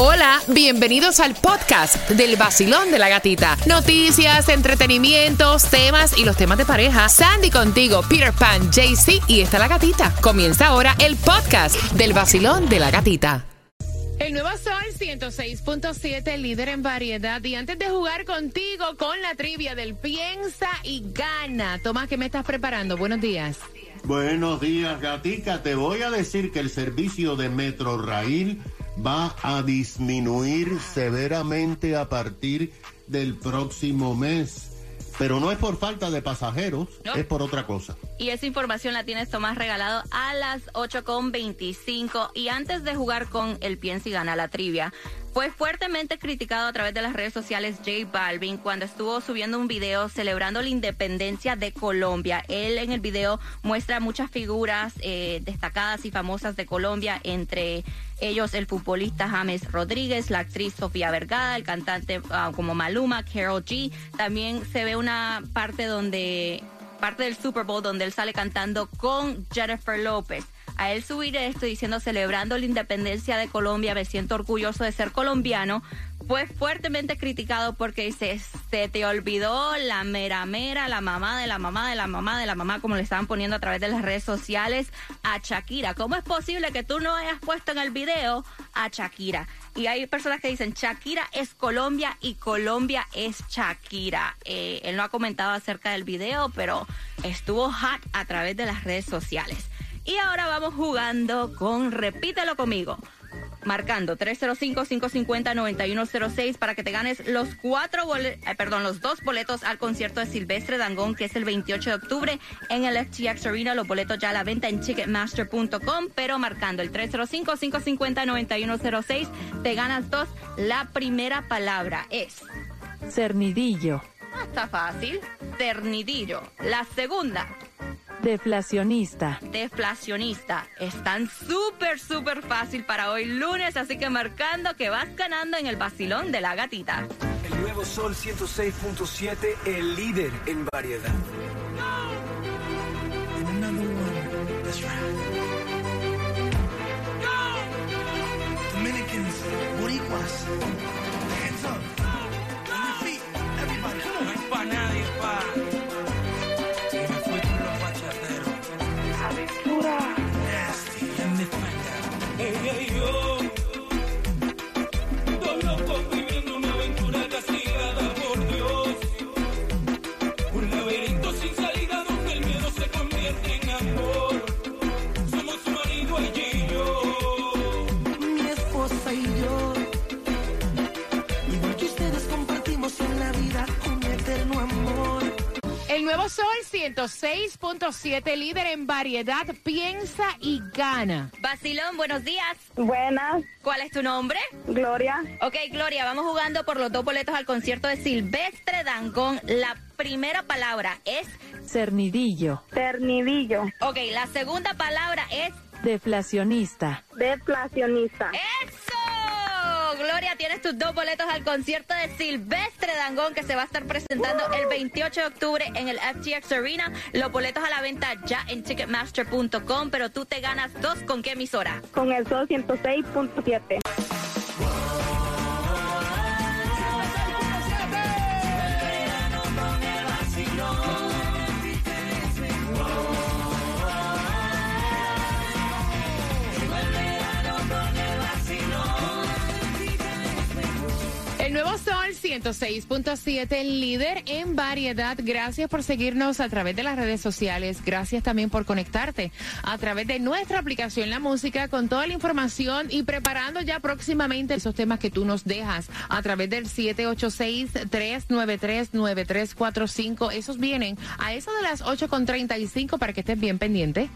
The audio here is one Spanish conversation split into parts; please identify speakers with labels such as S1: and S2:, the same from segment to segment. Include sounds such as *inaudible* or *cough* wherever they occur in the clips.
S1: Hola, bienvenidos al podcast del vacilón de la gatita. Noticias, entretenimientos, temas y los temas de pareja. Sandy contigo, Peter Pan, JC y está la gatita. Comienza ahora el podcast del vacilón de la gatita. El nuevo Sol 106.7, líder en variedad. Y antes de jugar contigo con la trivia del Piensa y Gana, Tomás, ¿qué me estás preparando? Buenos días.
S2: Buenos días, gatica. Te voy a decir que el servicio de Metro Rail va a disminuir severamente a partir del próximo mes. Pero no es por falta de pasajeros,
S3: No.
S2: es por otra cosa.
S3: Y esa información la tienes Tomás regalado a las 8.25. Y antes de jugar con el Piensa y Gana la trivia, fue fuertemente criticado a través de las redes sociales J Balvin cuando estuvo subiendo un video celebrando la independencia de Colombia. Él en el video muestra muchas figuras eh, destacadas y famosas de Colombia, entre ellos el futbolista James Rodríguez, la actriz Sofía Vergara, el cantante ah, como Maluma, Carol G. También se ve una parte donde parte del Super Bowl donde él sale cantando con Jennifer López. A él subir esto diciendo celebrando la independencia de Colombia, me siento orgulloso de ser colombiano, fue fuertemente criticado porque dice, se te olvidó la mera mera, la mamá de la mamá de la mamá de la mamá, como le estaban poniendo a través de las redes sociales a Shakira. ¿Cómo es posible que tú no hayas puesto en el video a Shakira? Y hay personas que dicen, Shakira es Colombia y Colombia es Shakira. Eh, él no ha comentado acerca del video, pero estuvo hot a través de las redes sociales. Y ahora vamos jugando con Repítelo conmigo. Marcando 305-550-9106 para que te ganes los cuatro bole- eh, perdón, los dos boletos al concierto de Silvestre Dangón, que es el 28 de octubre en el FTX Arena. Los boletos ya a la venta en Ticketmaster.com, pero marcando el 305-550-9106, te ganas dos. La primera palabra es.
S4: Cernidillo.
S3: Ah, está fácil. Ternidillo. La segunda.
S4: Deflacionista.
S3: deflacionista. Están súper, súper fácil para hoy lunes, así que marcando que vas ganando en el vacilón de la gatita.
S5: El nuevo Sol 106.7, el líder en variedad.
S1: 106.7, líder en variedad. Piensa y Gana.
S3: Vacilón, buenos días.
S6: Buenas,
S3: ¿Cuál es tu nombre?
S6: Gloria.
S3: Ok, Gloria, vamos jugando por los dos boletos al concierto de Silvestre Dangón. La primera palabra es.
S4: Cernidillo.
S6: Ternidillo.
S3: Ok, la segunda palabra es.
S4: Deflacionista.
S6: Deflacionista.
S3: ¡Eso! Gloria, tienes tus dos boletos al concierto de Silvestre Dangón que se va a estar presentando el 28 de octubre en el FTX Arena. Los boletos a la venta ya en ticketmaster.com, pero tú te ganas dos con qué emisora?
S6: Con el 206.7. 106.7,
S1: líder en variedad. Gracias por seguirnos a través de las redes sociales. Gracias también por conectarte a través de nuestra aplicación La Música con toda la información y preparando ya próximamente esos temas que tú nos dejas a través del 786-393-9345. Esos vienen a eso de las 8.35 para que estés bien pendiente.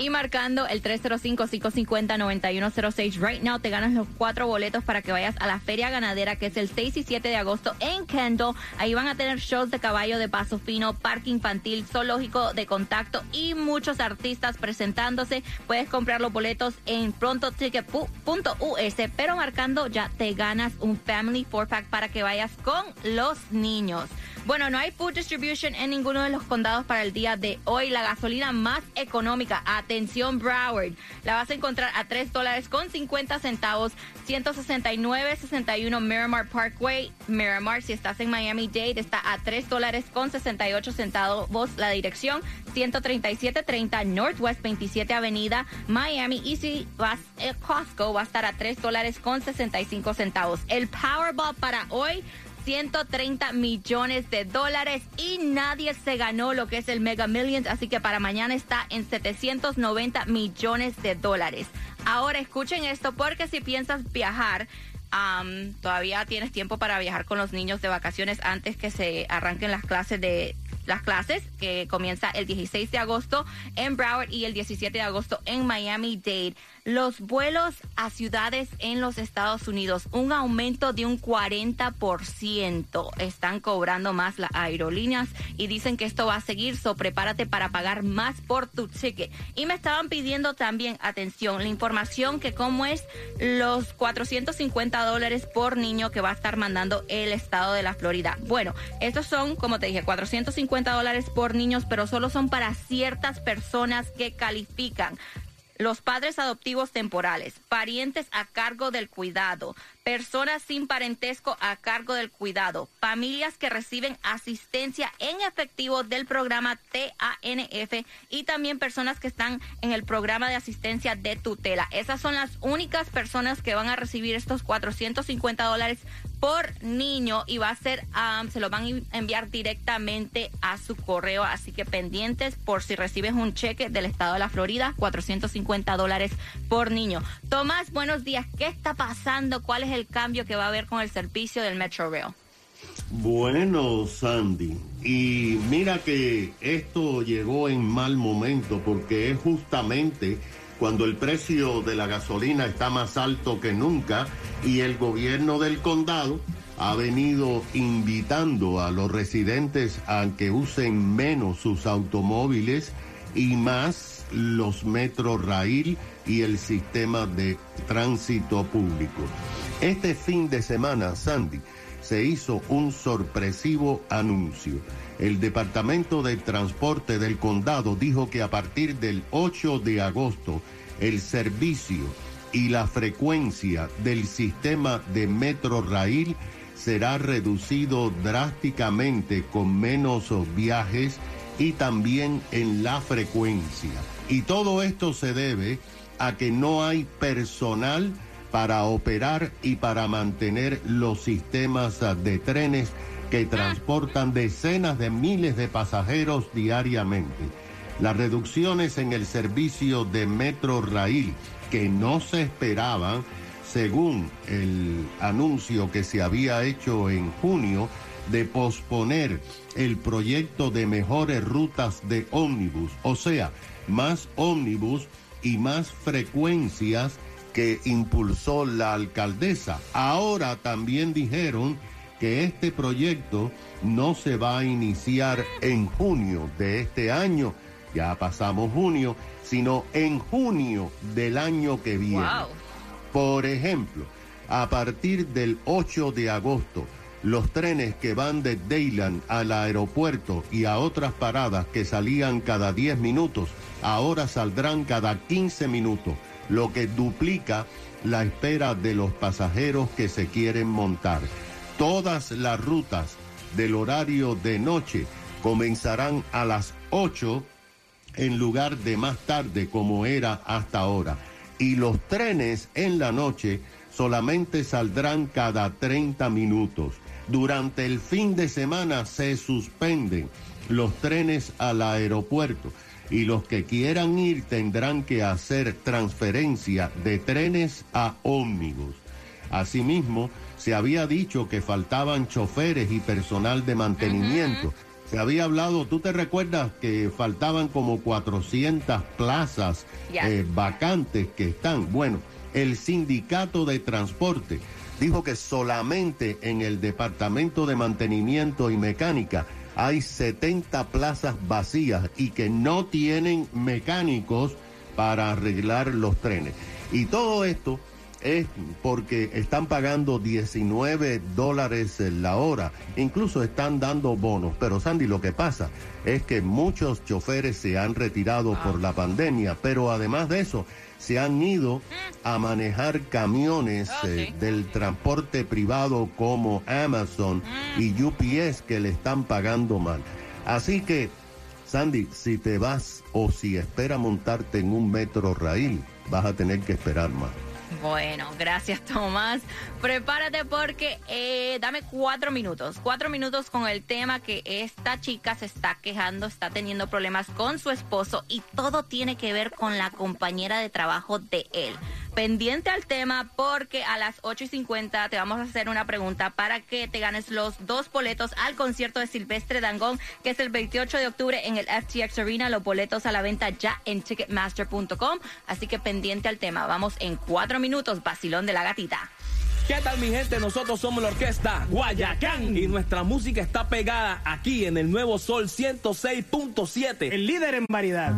S3: Y marcando el 305-550-9106. Right now te ganas los cuatro boletos para que vayas a la Feria Ganadera, que es el 6 y 7 de agosto en Kendall. Ahí van a tener shows de caballo de paso fino, parque infantil, zoológico de contacto y muchos artistas presentándose. Puedes comprar los boletos en prontoticket.us, pero marcando ya te ganas un Family Four Pack para que vayas con los niños. Bueno, no hay food distribution en ninguno de los condados para el día de hoy. La gasolina más económica, atención Broward, la vas a encontrar a 3 dólares con 50 centavos, 169.61 Miramar Parkway. Miramar, si estás en Miami-Dade, está a 3 dólares con 68 centavos la dirección, 137.30 Northwest 27 Avenida, Miami. Y si vas a Costco, va a estar a 3 dólares con 65 centavos. El Powerball para hoy 130 millones de dólares y nadie se ganó lo que es el Mega Millions, así que para mañana está en 790 millones de dólares. Ahora escuchen esto porque si piensas viajar, am, todavía tienes tiempo para viajar con los niños de vacaciones antes que se arranquen las clases de las clases que comienza el 16 de agosto en Broward y el 17 de agosto en Miami-Dade. Los vuelos a ciudades en los Estados Unidos, un aumento de un 40%. Están cobrando más las aerolíneas y dicen que esto va a seguir, so prepárate para pagar más por tu ticket. Y me estaban pidiendo también, atención, la información que cómo es los 450 dólares por niño que va a estar mandando el estado de la Florida. Bueno, estos son, como te dije, 450 dólares por niños, pero solo son para ciertas personas que califican los padres adoptivos temporales, parientes a cargo del cuidado, personas sin parentesco a cargo del cuidado, familias que reciben asistencia en efectivo del programa TANF y también personas que están en el programa de asistencia de tutela. Esas son las únicas personas que van a recibir estos 450 dólares por niño y va a ser, se lo van a enviar directamente a su correo, así que pendientes por si recibes un cheque del estado de la Florida, 450 dólares por niño. Tomás, buenos días, ¿qué está pasando? ¿Cuál es el cambio que va a haber con el servicio del Metro Rail?
S2: Bueno, Sandy, y mira que esto llegó en mal momento porque es justamente cuando el precio de la gasolina está más alto que nunca y el gobierno del condado ha venido invitando a los residentes a que usen menos sus automóviles y más los metro rail y el sistema de tránsito público. Este fin de semana, Sandy, se hizo un sorpresivo anuncio. El Departamento de Transporte del Condado dijo que a partir del 8 de agosto el servicio y la frecuencia del sistema de Metro Rail será reducido drásticamente con menos viajes y también en la frecuencia. Y todo esto se debe a que no hay personal para operar y para mantener los sistemas ah, de trenes que transportan decenas de miles de pasajeros diariamente. Las reducciones en el servicio de Metro Rail que no se esperaban, según el anuncio que se había hecho en junio, de posponer el proyecto de mejores rutas de ómnibus, o sea, más ómnibus y más frecuencias que impulsó la alcaldesa. Ahora también dijeron que este proyecto no se va a iniciar en junio de este año, ya pasamos junio, sino en junio del año que viene.
S3: Wow.
S2: Por ejemplo, a partir del 8 de agosto, los trenes que van de Dayland al aeropuerto y a otras paradas que salían cada 10 minutos, ahora saldrán cada 15 minutos, lo que duplica la espera de los pasajeros que se quieren montar. Todas las rutas del horario de noche comenzarán a las 8 en lugar de más tarde como era hasta ahora. Y los trenes en la noche solamente saldrán cada 30 minutos. Durante el fin de semana se suspenden los trenes al aeropuerto y los que quieran ir tendrán que hacer transferencia de trenes a ómnibus. Asimismo, se había dicho que faltaban choferes y personal de mantenimiento. Se había hablado, ¿tú te recuerdas que faltaban como 400 plazas eh, vacantes que están? Bueno, el sindicato de transporte dijo que solamente en el departamento de mantenimiento y mecánica hay 70 plazas vacías y que no tienen mecánicos para arreglar los trenes. Y todo esto es porque están pagando 19 dólares la hora. Incluso están dando bonos. Pero Sandy, lo que pasa es que muchos choferes se han retirado por la pandemia, pero además de eso, se han ido a manejar camiones eh, del transporte privado como Amazon y UPS que le están pagando mal. Así que, Sandy, si te vas o si esperas montarte en un metro raíl, vas a tener que esperar más.
S3: Bueno, gracias Tomás. Prepárate porque eh, dame cuatro minutos. Cuatro minutos con el tema que esta chica se está quejando, está teniendo problemas con su esposo y todo tiene que ver con la compañera de trabajo de él. Pendiente al tema porque a las 8 y 50 te vamos a hacer una pregunta para que te ganes los dos boletos al concierto de Silvestre Dangón, que es el 28 de octubre en el FTX Arena. Los boletos a la venta ya en ticketmaster.com. Así que pendiente al tema. Vamos en cuatro minutos, Basilón de la Gatita.
S7: ¿Qué tal mi gente? Nosotros somos la orquesta Guayacán y nuestra música está pegada aquí en el Nuevo Sol 106.7.
S8: El líder en variedad.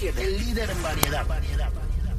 S9: 106.7, el líder en variedad.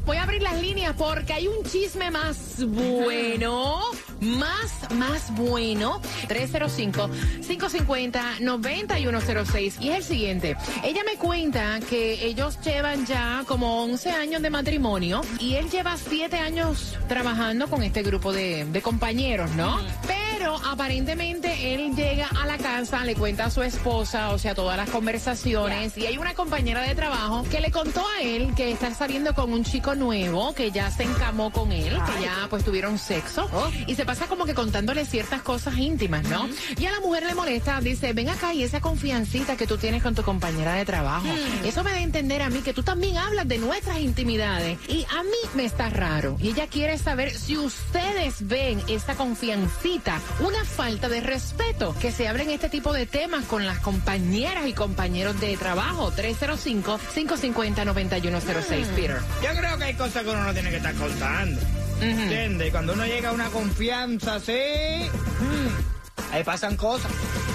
S1: Voy a abrir las líneas porque hay un chisme más bueno, más, más bueno. 305-550-9106. Y es el siguiente. Ella me cuenta que ellos llevan ya como 11 años de matrimonio y él lleva 7 años trabajando con este grupo de, de compañeros, ¿no? Pero aparentemente él llega a la casa, le cuenta a su esposa, o sea, todas las conversaciones. Y hay una compañera de trabajo que le contó a él que está saliendo con un chico nuevo, que ya se encamó con él, que ya pues tuvieron sexo. Y se pasa como que contándole ciertas cosas íntimas, ¿no? Y a la mujer le molesta, dice, ven acá y esa confiancita que tú tienes con tu compañera de trabajo. Eso me da a entender a mí que tú también hablas de nuestras intimidades. Y a mí me está raro. Y ella quiere saber si ustedes ven esta confiancita una falta de respeto que se hablen este tipo de temas con las compañeras y compañeros de trabajo. 305-550-9106, Peter.
S8: Yo creo que hay cosas que uno no tiene que estar contando. ¿Entiendes? Y Cuando uno llega a una confianza así, mm, ahí pasan cosas.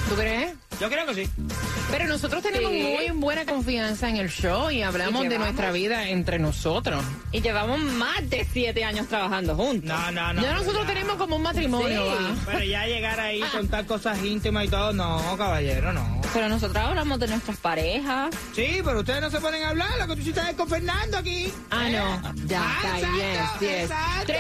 S1: ¿Tú crees?
S8: Yo creo que sí.
S1: Pero nosotros tenemos muy buena confianza en el show y hablamos
S3: ¿Y
S1: de nuestra vida entre nosotros.
S3: Y llevamos más de siete años trabajando juntos.
S8: No, no, no.
S1: ya nosotros
S8: ya.
S1: tenemos como un matrimonio.
S8: Pero ya llegar ahí, contar cosas íntimas y todo, no, caballero, no.
S3: Pero nosotros hablamos de nuestras parejas.
S8: Sí, pero ustedes no se ponen a hablar, lo que tú sí estás es con Fernando aquí.
S1: Ah, no. Ya
S8: Ah,
S1: está.
S8: exacto,
S1: Yes, yes.
S8: exacto.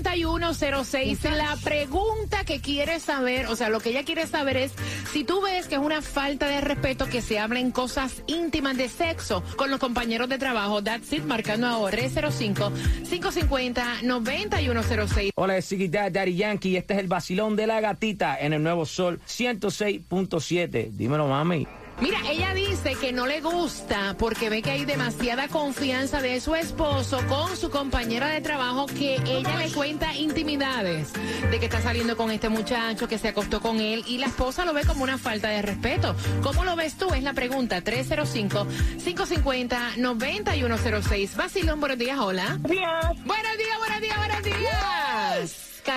S1: 305-550-9106. La pregunta que quiere saber, o sea, lo que ella quiere saber es si tú ves que es una falta de respeto que se hablen cosas íntimas de sexo con los compañeros de trabajo. That's it, marcando ahora 305-550-9106.
S7: Hola, es Ziggy Dad, Daddy Yankee. Este es el vacilón de la gatita en el Nuevo Sol 106.7. Dímelo, mami.
S1: Mira, ella dice que no le gusta porque ve que hay demasiada confianza de su esposo con su compañera de trabajo que ella le cuenta intimidades de que está saliendo con este muchacho, que se acostó con él y la esposa lo ve como una falta de respeto. ¿Cómo lo ves tú? Es la pregunta 305-550-9106. Basilón, buenos días, hola. Buenos.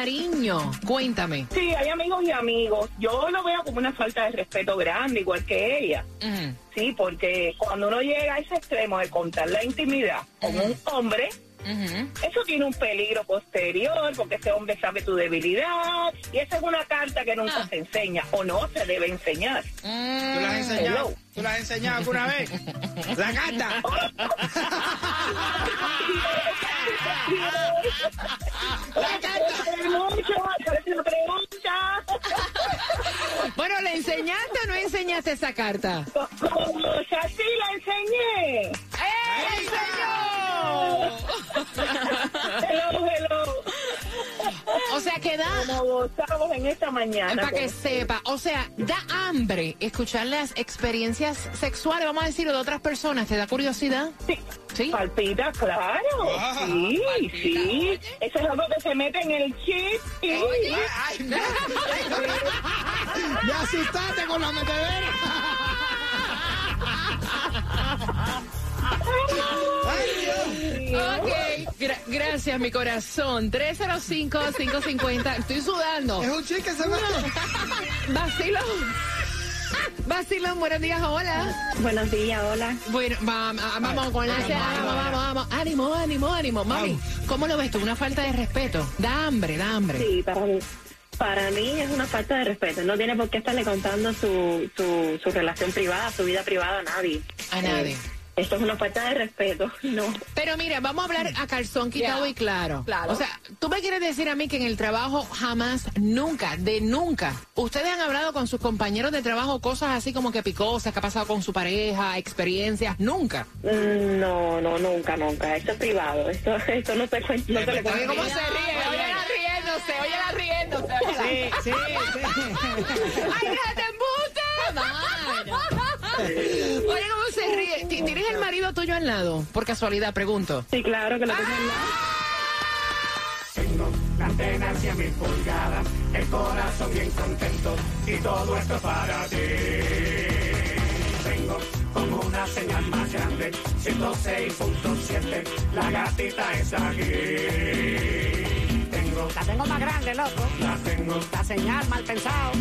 S1: Cariño, cuéntame.
S10: Sí, hay amigos y amigos. Yo lo veo como una falta de respeto grande, igual que ella. Sí, porque cuando uno llega a ese extremo de contar la intimidad con un hombre, eso tiene un peligro posterior, porque ese hombre sabe tu debilidad. Y esa es una carta que nunca
S1: Ah.
S10: se enseña, o no se debe enseñar.
S8: ¿Tú la has enseñado?
S10: Hello.
S8: ¿Tú la has enseñado alguna vez? *laughs* La gata. *laughs*
S10: Mucho, por eso me pregunta.
S1: Bueno, ¿le enseñaste o no enseñaste esa carta?
S10: Como así la enseñé.
S1: ¡Eh, enseñó! Que da...
S10: Como gozamos en esta mañana.
S1: Para que sepa, o sea, da hambre escuchar las experiencias sexuales, vamos a decirlo, de otras personas. ¿Te da curiosidad?
S10: Sí.
S1: Sí.
S10: Palpita, claro. sí, sí. Eso es algo que se mete en el chip. Sí.
S8: Ay, no. *laughs* Me asustaste con la metedera.
S1: Ok, gra- gracias, mi corazón. 305-550. Estoy sudando.
S8: Es un chique que se mete. *laughs*
S1: Vacilón. Vacilón, buenos días, hola.
S6: Buenos días, hola.
S1: Bueno, va- va- vamos con la
S8: Ay,
S1: vamos,
S8: vamos,
S1: vamos, vamos. Ánimo, ánimo, ánimo. Mami, ¿cómo lo ves tú? Una falta de respeto. Da hambre, da hambre.
S6: Sí, para mí, para mí es una falta de respeto. No tiene por qué estarle contando su, su, su relación privada, su vida privada a nadie.
S1: A nadie.
S6: Esto es una falta de respeto. *laughs* No.
S1: Pero mira, vamos a hablar a calzón quitado y claro.
S3: claro.
S1: O sea, tú me quieres decir a mí que en el trabajo jamás, nunca, de nunca, ustedes han hablado con sus compañeros de trabajo cosas así como que picosas, que ha pasado con su pareja, experiencias, nunca.
S6: Mm, No, no, nunca, nunca. Esto es privado. Esto, *laughs* esto no se cuenta. No se le
S1: Oye,
S6: cuenta.
S1: ¿cómo se ríe? Óyela riéndose, óyela riéndose. óyela.
S8: Sí, sí, sí. *laughs*
S1: ¡Ay, déjate embuste! Marido tuyo al lado? Por casualidad, pregunto.
S6: Sí, claro que lo tengo al lado.
S5: Tengo la antena 100 mil pulgadas, el corazón bien contento y todo esto es para ti. Tengo como una señal más grande, 106.7, la gatita es aquí. Tengo,
S11: La tengo más grande, loco.
S5: la tengo,
S11: La señal mal pensado.